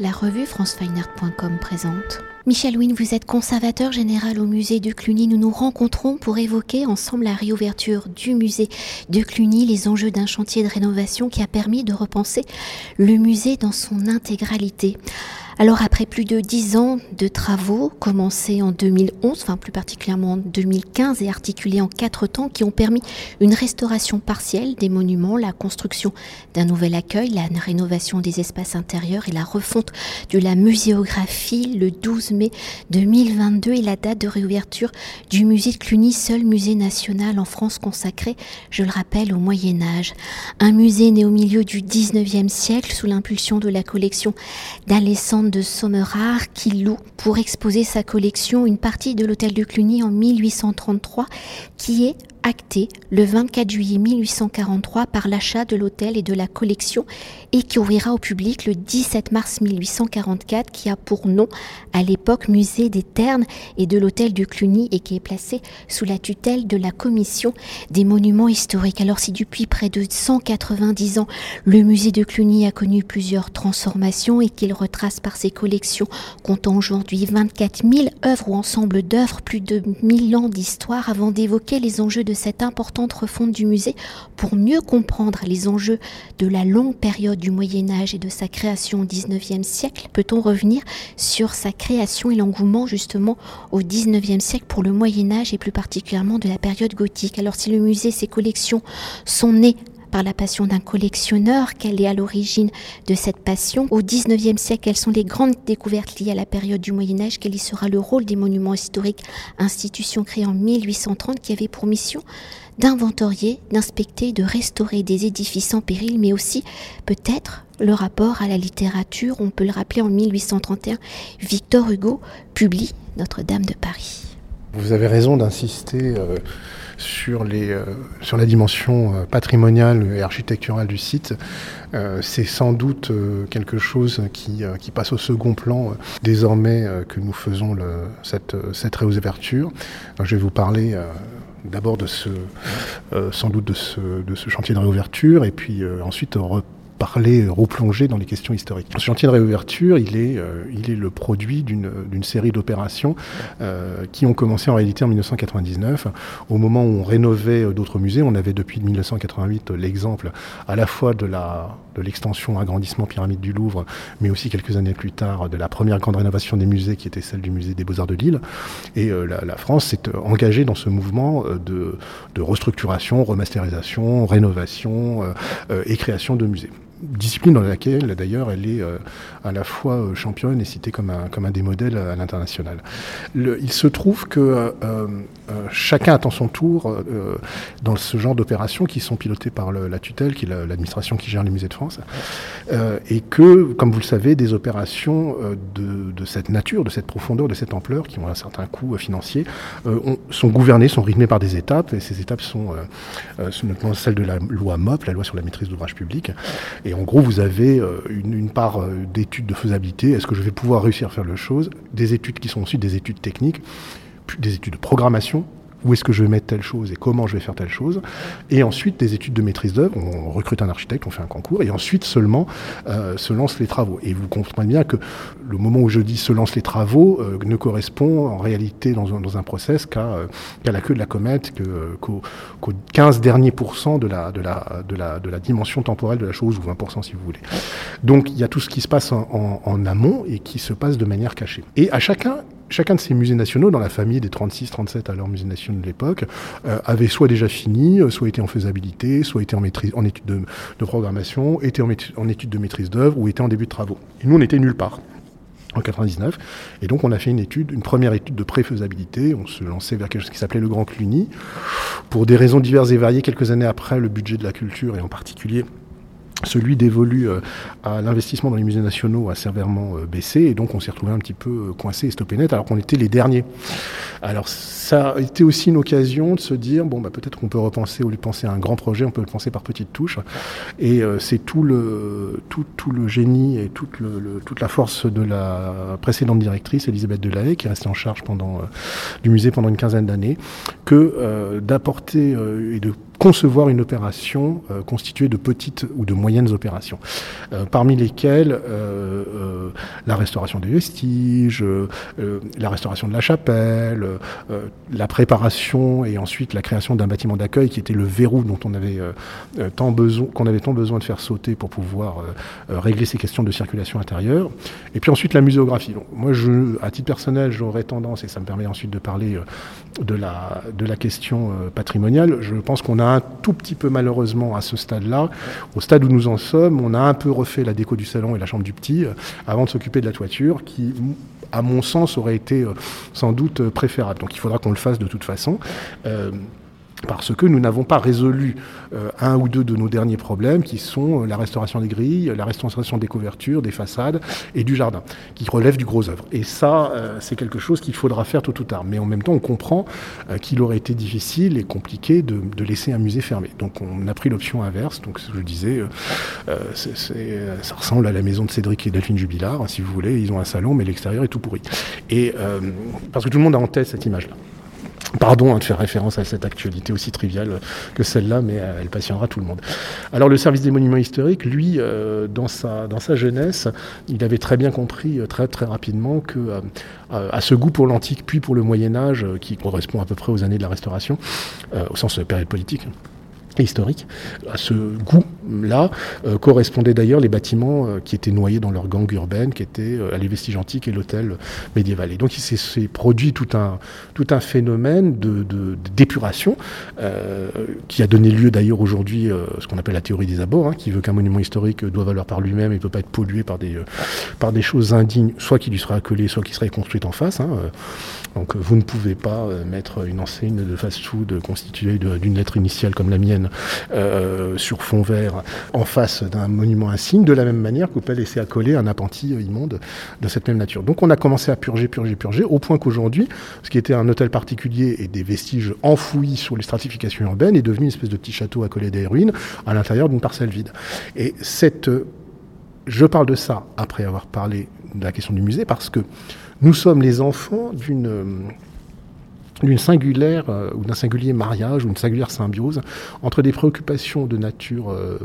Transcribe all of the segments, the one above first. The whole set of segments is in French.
la revue francefineart.com présente. Michel Wynne, vous êtes conservateur général au musée de Cluny. Nous nous rencontrons pour évoquer ensemble la réouverture du musée de Cluny, les enjeux d'un chantier de rénovation qui a permis de repenser le musée dans son intégralité. Alors après plus de dix ans de travaux commencés en 2011, enfin plus particulièrement en 2015 et articulés en quatre temps qui ont permis une restauration partielle des monuments, la construction d'un nouvel accueil, la rénovation des espaces intérieurs et la refonte de la muséographie le 12 mai 2022 et la date de réouverture du musée de Cluny, seul musée national en France consacré, je le rappelle, au Moyen Âge. Un musée né au milieu du 19e siècle sous l'impulsion de la collection de Sommerard qui loue pour exposer sa collection une partie de l'hôtel de Cluny en 1833 qui est acté le 24 juillet 1843 par l'achat de l'hôtel et de la collection et qui ouvrira au public le 17 mars 1844 qui a pour nom à l'époque musée des Ternes et de l'hôtel de Cluny et qui est placé sous la tutelle de la commission des monuments historiques. Alors si depuis près de 190 ans le musée de Cluny a connu plusieurs transformations et qu'il retrace par ses collections comptant aujourd'hui 24 000 œuvres ou ensemble d'œuvres, plus de 1000 ans d'histoire avant d'évoquer les enjeux de cette importante refonte du musée pour mieux comprendre les enjeux de la longue période du Moyen Âge et de sa création au XIXe siècle. Peut-on revenir sur sa création et l'engouement justement au XIXe siècle pour le Moyen Âge et plus particulièrement de la période gothique? Alors si le musée, ses collections sont nées par la passion d'un collectionneur, quelle est à l'origine de cette passion. Au XIXe siècle, quelles sont les grandes découvertes liées à la période du Moyen Âge, quel y sera le rôle des monuments historiques, institution créée en 1830 qui avait pour mission d'inventorier, d'inspecter, de restaurer des édifices en péril, mais aussi peut-être le rapport à la littérature? On peut le rappeler en 1831, Victor Hugo publie Notre-Dame de Paris. Vous avez raison d'insister. Euh, sur, les, euh, sur la dimension euh, patrimoniale et architecturale du site. Euh, c'est sans doute quelque chose qui, qui, passe au second plan désormais que nous faisons le, cette, cette réouverture. je vais vous parler d'abord de ce, sans doute de ce, de ce chantier de réouverture et puis ensuite parler, replonger dans les questions historiques. Ce chantier de réouverture, il est, euh, il est le produit d'une série d'opérations euh, qui ont commencé en réalité en 1999. Au moment où on rénovait euh, d'autres musées, on avait depuis 1988 l'exemple à la fois de de l'extension, agrandissement pyramide du Louvre, mais aussi quelques années plus tard de la première grande rénovation des musées qui était celle du musée des Beaux-Arts de Lille. Et la, la, France s'est engagée dans ce mouvement de, de restructuration, remasterisation, rénovation et création de musées discipline dans laquelle d'ailleurs elle est euh, à la fois euh, championne et citée comme un, comme un des modèles à l'international. Il se trouve que euh, chacun attend son tour dans ce genre d'opérations qui sont pilotées par la tutelle, qui est l'administration qui gère les musées de France, et que, comme vous le savez, des opérations de, cette nature, de cette profondeur, de cette ampleur, qui ont un certain coût financier, sont gouvernées, sont rythmées par des étapes, et ces étapes sont, notamment celle de la loi MOP, la loi sur la maîtrise d'ouvrage public, et en gros, vous avez euh, une, part euh, d'études de faisabilité. Est-ce que je vais pouvoir réussir à faire le chose? Des études qui sont ensuite des études techniques, des études de programmation, où est-ce que je vais mettre telle chose et comment je vais faire telle chose. Et ensuite, des études de maîtrise d'œuvre. On recrute un architecte, on fait un concours, et ensuite seulement euh, se lancent les travaux. Et vous comprenez bien que le moment où je dis se lancent les travaux euh, ne correspond en réalité dans un, dans un process qu'à euh, la queue de la comète, qu'aux 15 derniers pourcents de la, de, la, de, la, de la dimension temporelle de la chose, ou 20% si vous voulez. Donc il y a tout ce qui se passe en, en, en amont et qui se passe de manière cachée. Et à chacun, chacun de ces musées nationaux, dans la famille des 36-37 alors musées nationaux de l'époque, euh, avait soit déjà fini, euh, soit été en faisabilité, soit été en, étude de, programmation, était en, en étude de maîtrise d'œuvre ou était en début de travaux. Et nous, on était nulle part en 99. Et donc on a fait une étude, une première étude de pré-faisabilité. On se lançait vers quelque chose qui s'appelait le Grand Cluny. Pour des raisons diverses et variées, quelques années après, le budget de la culture et en particulier celui dévolu euh, à l'investissement dans les musées nationaux a sévèrement euh, baissé et donc on s'est retrouvé un petit peu euh, coincé et stoppé net alors qu'on était les derniers. Alors ça a été aussi une occasion de se dire bon bah peut-être qu'on peut repenser au lieu de penser à un grand projet, on peut le penser par petites touches et c'est tout le tout, tout, le génie et toute, le, toute la force de la précédente directrice Elisabeth Delahaye qui est restée en charge pendant du musée pendant une quinzaine d'années que d'apporter et de concevoir une opération constituée de petites ou de moyennes opérations, parmi lesquelles la restauration des vestiges, la restauration de la chapelle, la préparation et ensuite la création d'un bâtiment d'accueil qui était le verrou dont on avait tant besoin, qu'on avait tant besoin de faire sauter pour pouvoir régler ces questions de circulation intérieure. Et puis ensuite la muséographie. moi, je, à titre personnel, j'aurais tendance, et ça me permet ensuite de parler de la, de la question patrimoniale, je pense qu'on a un tout petit peu malheureusement à ce stade-là, au stade où nous en sommes, on a un peu refait la déco du salon et la chambre du petit euh, avant de s'occuper de la toiture qui à mon sens aurait été euh, sans doute préférable. Donc il faudra qu'on le fasse de toute façon. Euh, parce que nous n'avons pas résolu euh, un ou deux de nos derniers problèmes, qui sont euh, la restauration des grilles, la restauration des couvertures, des façades et du jardin, qui relèvent du gros œuvre. Et ça, euh, c'est quelque chose qu'il faudra faire tôt ou tard. Mais en même temps, on comprend qu'il aurait été difficile et compliqué de, laisser un musée fermé. Donc on a pris l'option inverse. Donc je disais, ça ressemble à la maison de Cédric et Delphine Jubilard, si vous voulez. Ils ont un salon, mais l'extérieur est tout pourri. Et parce que tout le monde a en tête cette image-là. Pardon hein, de faire référence à cette actualité aussi triviale que celle-là, mais euh, elle passionnera tout le monde. Alors le service des monuments historiques, lui, euh, dans, sa, dans sa jeunesse, il avait très bien compris euh, très très rapidement que à ce goût pour l'antique puis pour le Moyen Âge, qui correspond à peu près aux années de la Restauration, au sens de période politique, historique. À ce goût-là euh, correspondaient d'ailleurs les bâtiments euh, qui étaient noyés dans leur gangue urbaine, qui étaient euh, les vestiges antiques et l'hôtel médiéval. Et donc il s'est produit tout un, phénomène de, d'épuration qui a donné lieu d'ailleurs aujourd'hui ce qu'on appelle la théorie des abords, hein, qui veut qu'un monument historique doit valoir par lui-même et ne peut pas être pollué par des, choses indignes, soit qui lui sera accolé, soit qui serait construite en face. Hein. Donc vous ne pouvez pas mettre une enseigne de fast-food constituée d'une lettre initiale comme la mienne euh, sur fond vert en face d'un monument insigne, de la même manière qu'on peut laisser accoler un appentis immonde de cette même nature. Donc on a commencé à purger, purger, purger, au point qu'aujourd'hui, ce qui était un hôtel particulier et des vestiges enfouis sur les stratifications urbaines est devenu une espèce de petit château accolé des ruines à l'intérieur d'une parcelle vide. Et cette, je parle de ça après avoir parlé de la question du musée parce que nous sommes les enfants d'une d'une singulière euh, ou d'un singulier mariage ou une singulière symbiose entre des préoccupations de nature euh,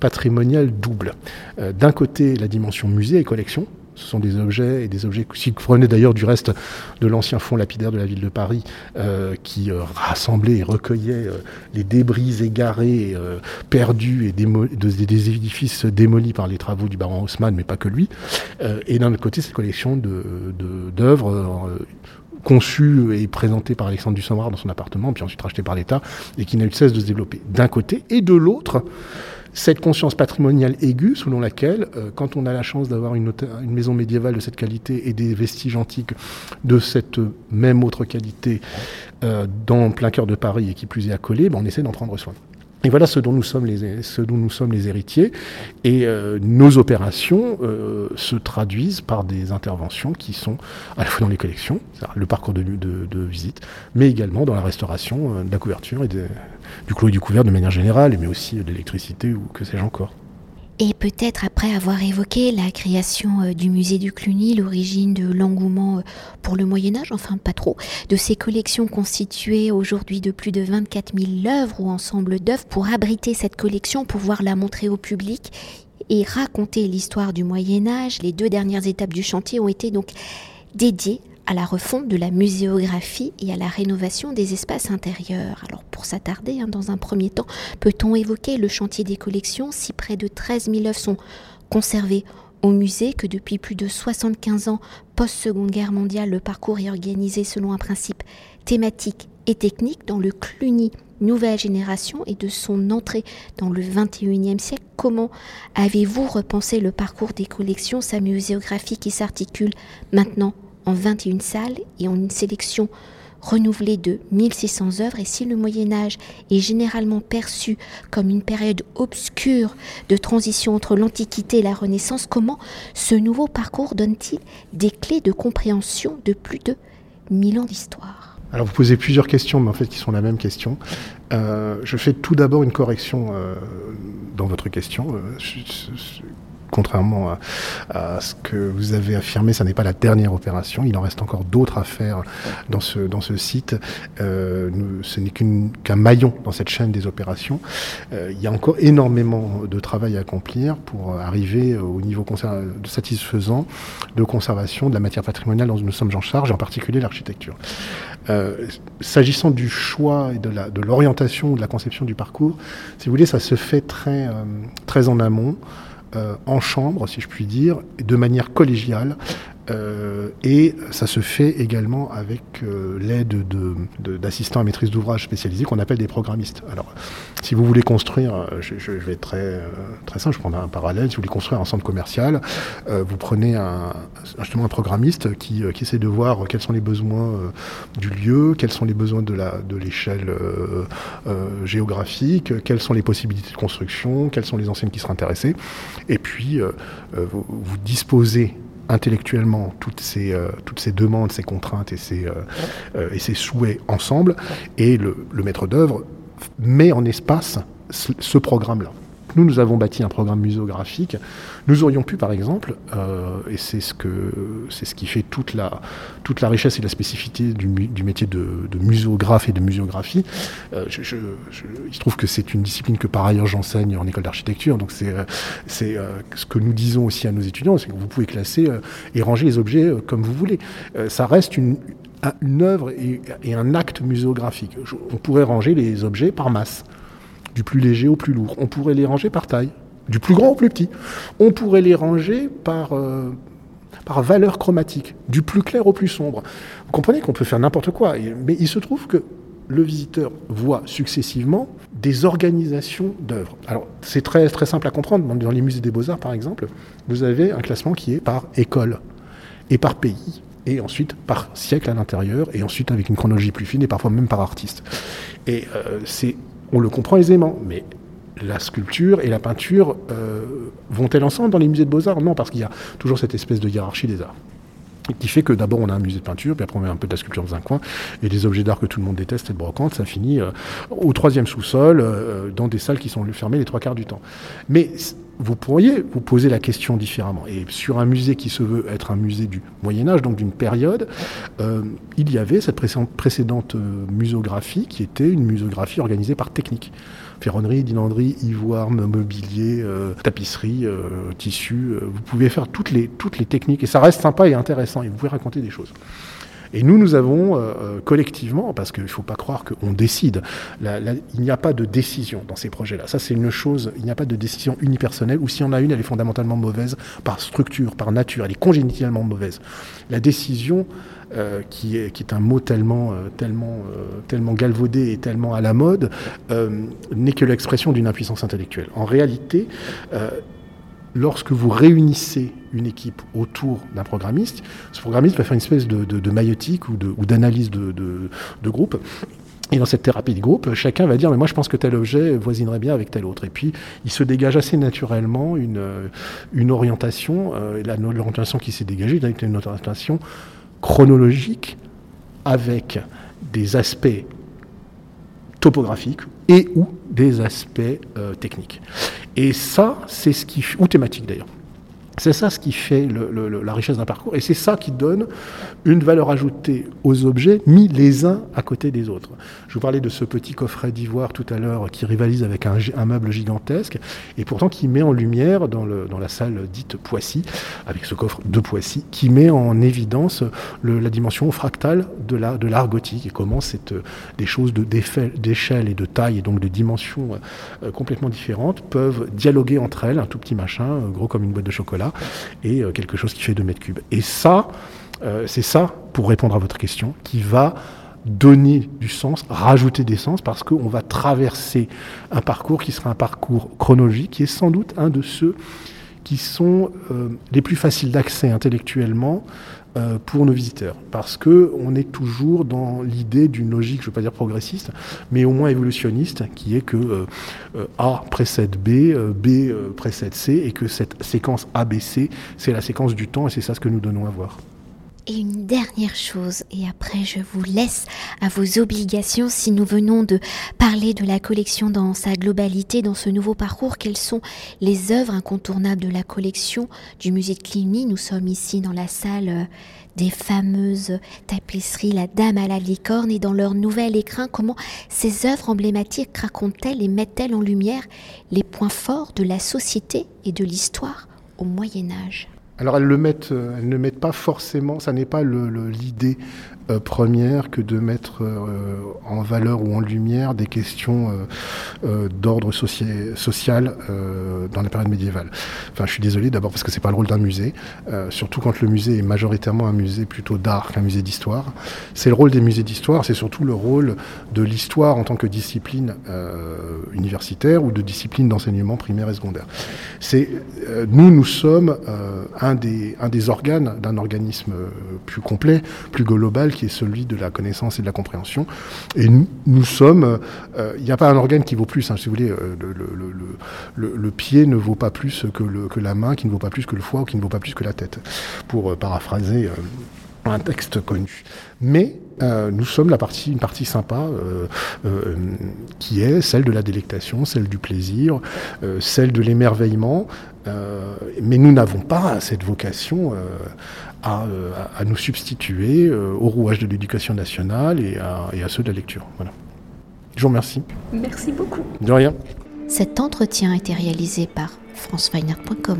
patrimoniale double. Euh, d'un côté, la dimension musée et collection. Ce sont des objets et des objets qui provenaient d'ailleurs du reste de l'ancien fonds lapidaire de la ville de Paris, qui rassemblait et recueillait les débris égarés, perdus et des édifices démolis par les travaux du baron Haussmann, mais pas que lui. et d'un autre côté, cette collection d'œuvres conçu et présenté par Alexandre Dussombrard dans son appartement, puis ensuite racheté par l'État, et qui n'a eu de cesse de se développer d'un côté, et de l'autre, cette conscience patrimoniale aiguë selon laquelle, euh, quand on a la chance d'avoir une, une, maison médiévale de cette qualité et des vestiges antiques de cette même autre qualité euh, dans plein cœur de Paris et qui plus est accolé, ben on essaie d'en prendre soin. Et voilà ce dont nous sommes les, héritiers. Et euh, nos opérations euh, se traduisent par des interventions qui sont à la fois dans les collections, le parcours de, de, de, visite, mais également dans la restauration euh, de la couverture et du clos et du couvert de manière générale, mais aussi de l'électricité ou que sais-je encore. Et peut-être après avoir évoqué la création euh, du musée du Cluny, l'origine de l'engouement euh, pour le Moyen Âge, enfin pas trop, de ces collections constituées aujourd'hui de plus de 24 000 œuvres ou ensembles d'œuvres, pour abriter cette collection, pouvoir la montrer au public et raconter l'histoire du Moyen Âge, les deux dernières étapes du chantier ont été donc dédiées à la refonte de la muséographie et à la rénovation des espaces intérieurs. Alors pour s'attarder, hein, dans un premier temps, peut-on évoquer le chantier des collections si près de 13 000 œuvres sont conservées au musée, que depuis plus de 75 ans, post-seconde guerre mondiale, le parcours est organisé selon un principe thématique et technique dans le Cluny nouvelle génération et de son entrée dans le 21e siècle? Comment avez-vous repensé le parcours des collections, sa muséographie qui s'articule maintenant en 21 salles et en une sélection renouvelée de 1600 œuvres et si le Moyen Âge est généralement perçu comme une période obscure de transition entre l'Antiquité et la Renaissance, comment ce nouveau parcours donne-t-il des clés de compréhension de plus de 1000 ans d'histoire? Alors vous posez plusieurs questions, mais en fait qui sont la même question. Euh, je fais tout d'abord une correction euh, dans votre question. Euh, contrairement à, ce que vous avez affirmé, ça n'est pas la dernière opération. Il en reste encore d'autres à faire dans ce, dans ce site. Euh, ce n'est qu'un maillon dans cette chaîne des opérations. Euh, il y a encore énormément de travail à accomplir pour arriver au niveau satisfaisant de conservation de la matière patrimoniale dont nous sommes en charge, en particulier l'architecture. Euh, s'agissant du choix et de l'orientation, de, de la conception du parcours, si vous voulez, ça se fait très, très en amont. Euh, en chambre, si je puis dire, de manière collégiale. Euh, et ça se fait également avec euh, l'aide d'assistants à maîtrise d'ouvrage spécialisés qu'on appelle des programmistes. Alors, si vous voulez construire, je, vais être très, très simple, je prends un parallèle, si vous voulez construire un centre commercial, vous prenez un, justement un programmiste qui, essaie de voir quels sont les besoins du lieu, quels sont les besoins de l'échelle géographique, quelles sont les possibilités de construction, quelles sont les enseignes qui seraient intéressées, et puis, euh, euh, vous, disposez intellectuellement toutes ces, euh, toutes ces demandes, ces contraintes et ces, et ces souhaits ensemble, et le, le maître d'œuvre met en espace ce programme-là. Nous, nous avons bâti un programme muséographique. Nous aurions pu, par exemple, euh, et c'est ce, que, c'est ce qui fait toute la, toute la richesse et la spécificité du, métier de, de, muséographe et de muséographie, euh, je, il se trouve que c'est une discipline que par ailleurs j'enseigne en école d'architecture, donc c'est, c'est euh, ce que nous disons aussi à nos étudiants, c'est que vous pouvez classer et ranger les objets comme vous voulez. ça reste une, une œuvre et, et un acte muséographique. On pourrait ranger les objets par masse du plus léger au plus lourd. On pourrait les ranger par taille, du plus grand au plus petit. On pourrait les ranger par, euh, par valeur chromatique, du plus clair au plus sombre. Vous comprenez qu'on peut faire n'importe quoi, mais il se trouve que le visiteur voit successivement des organisations d'œuvres. Alors, c'est très, très simple à comprendre. Dans les musées des beaux-arts, par exemple, vous avez un classement qui est par école et par pays et ensuite par siècle à l'intérieur, et ensuite avec une chronologie plus fine, et parfois même par artiste. Et euh, c'est on le comprend aisément, mais la sculpture et la peinture euh, vont-elles ensemble dans les musées de beaux-arts? Non, parce qu'il y a toujours cette espèce de hiérarchie des arts qui fait que d'abord on a un musée de peinture, puis après on met un peu de la sculpture dans un coin, et des objets d'art que tout le monde déteste, et de brocante, ça finit euh, au troisième sous-sol, euh, dans des salles qui sont fermées les trois quarts du temps. Mais vous pourriez vous poser la question différemment. Et sur un musée qui se veut être un musée du Moyen Âge, donc d'une période, euh, il y avait cette précédente muséographie qui était une muséographie organisée par technique ferronnerie, dinanderie, ivoire, mobilier, euh, tapisserie, euh, tissu. Euh, vous pouvez faire toutes les, toutes les techniques et ça reste sympa et intéressant et vous pouvez raconter des choses. Et nous, nous avons collectivement, parce qu'il ne faut pas croire qu'on décide, il n'y a pas de décision dans ces projets-là. Ça, c'est une chose, il n'y a pas de décision unipersonnelle, ou si on a une, elle est fondamentalement mauvaise par structure, par nature, elle est congénitalement mauvaise. La décision, euh, qui, est, un mot tellement, euh, tellement, euh, tellement galvaudé et tellement à la mode, n'est que l'expression d'une impuissance intellectuelle. En réalité, lorsque vous réunissez une équipe autour d'un programmiste, ce programmiste va faire une espèce de, de, de maïotique ou d'analyse de, de, groupe. Et dans cette thérapie de groupe, chacun va dire mais moi je pense que tel objet voisinerait bien avec tel autre. Et puis il se dégage assez naturellement une, une orientation. Euh, L'orientation qui s'est dégagée, une orientation chronologique avec des aspects topographiques et ou des aspects euh, techniques. Et ça, c'est ce qui... ou thématiques d'ailleurs. C'est ça ce qui fait la richesse d'un parcours et c'est ça qui donne une valeur ajoutée aux objets mis les uns à côté des autres. Je vous parlais de ce petit coffret d'ivoire tout à l'heure qui rivalise avec un, meuble gigantesque et pourtant qui met en lumière dans, la salle dite Poissy, avec ce coffre de Poissy, qui met en évidence la dimension fractale de l'art gothique et comment des choses d'échelle et de taille et donc de dimensions euh, complètement différentes peuvent dialoguer entre elles, un tout petit machin, euh, gros comme une boîte de chocolat et euh, quelque chose qui fait 2 mètres cubes. Et ça, euh, c'est ça, pour répondre à votre question, qui va donner du sens, rajouter des sens, parce qu'on va traverser un parcours qui sera un parcours chronologique, qui est sans doute un de ceux sont euh, les plus faciles d'accès intellectuellement, euh, pour nos visiteurs. Parce qu'on est toujours dans l'idée d'une logique, je ne veux pas dire progressiste, mais au moins évolutionniste, qui est que euh, A précède B, B précède C, et que cette séquence ABC, c'est la séquence du temps, et c'est ça ce que nous donnons à voir. Et une dernière chose, et après je vous laisse à vos obligations si nous venons de parler de la collection dans sa globalité, dans ce nouveau parcours, quelles sont les œuvres incontournables de la collection du musée de Cluny? Nous sommes ici dans la salle euh, des fameuses tapisseries La Dame à la licorne et dans leur nouvel écrin, comment ces œuvres emblématiques racontent-elles et mettent-elles en lumière les points forts de la société et de l'histoire au Moyen Âge? Alors elles, le euh, ne mettent pas forcément, ça n'est pas l'idée euh, première que de mettre euh, en valeur ou en lumière des questions d'ordre social dans la période médiévale. Enfin, je suis désolé d'abord parce que c'est pas le rôle d'un musée, surtout quand le musée est majoritairement un musée plutôt d'art qu'un musée d'histoire. C'est le rôle des musées d'histoire, c'est surtout le rôle de l'histoire en tant que discipline universitaire ou de discipline d'enseignement primaire et secondaire. C'est nous, nous sommes un des, un des organes d'un organisme euh, plus complet, plus global, qui est celui de la connaissance et de la compréhension. Et nous, nous sommes, euh, il n'y a pas un organe qui vaut plus, hein, si vous voulez, euh, le, pied ne vaut pas plus que, que la main, qui ne vaut pas plus que le foie, ou qui ne vaut pas plus que la tête, pour paraphraser un texte connu. Mais euh, nous sommes la partie, une partie sympa euh, euh, qui est celle de la délectation, celle du plaisir, celle de l'émerveillement. mais nous n'avons pas cette vocation à, à, nous substituer au rouage de l'éducation nationale et à, et à, ceux de la lecture. Voilà. Je vous remercie. Merci beaucoup. De rien. Cet entretien a été réalisé par franceweiner.com.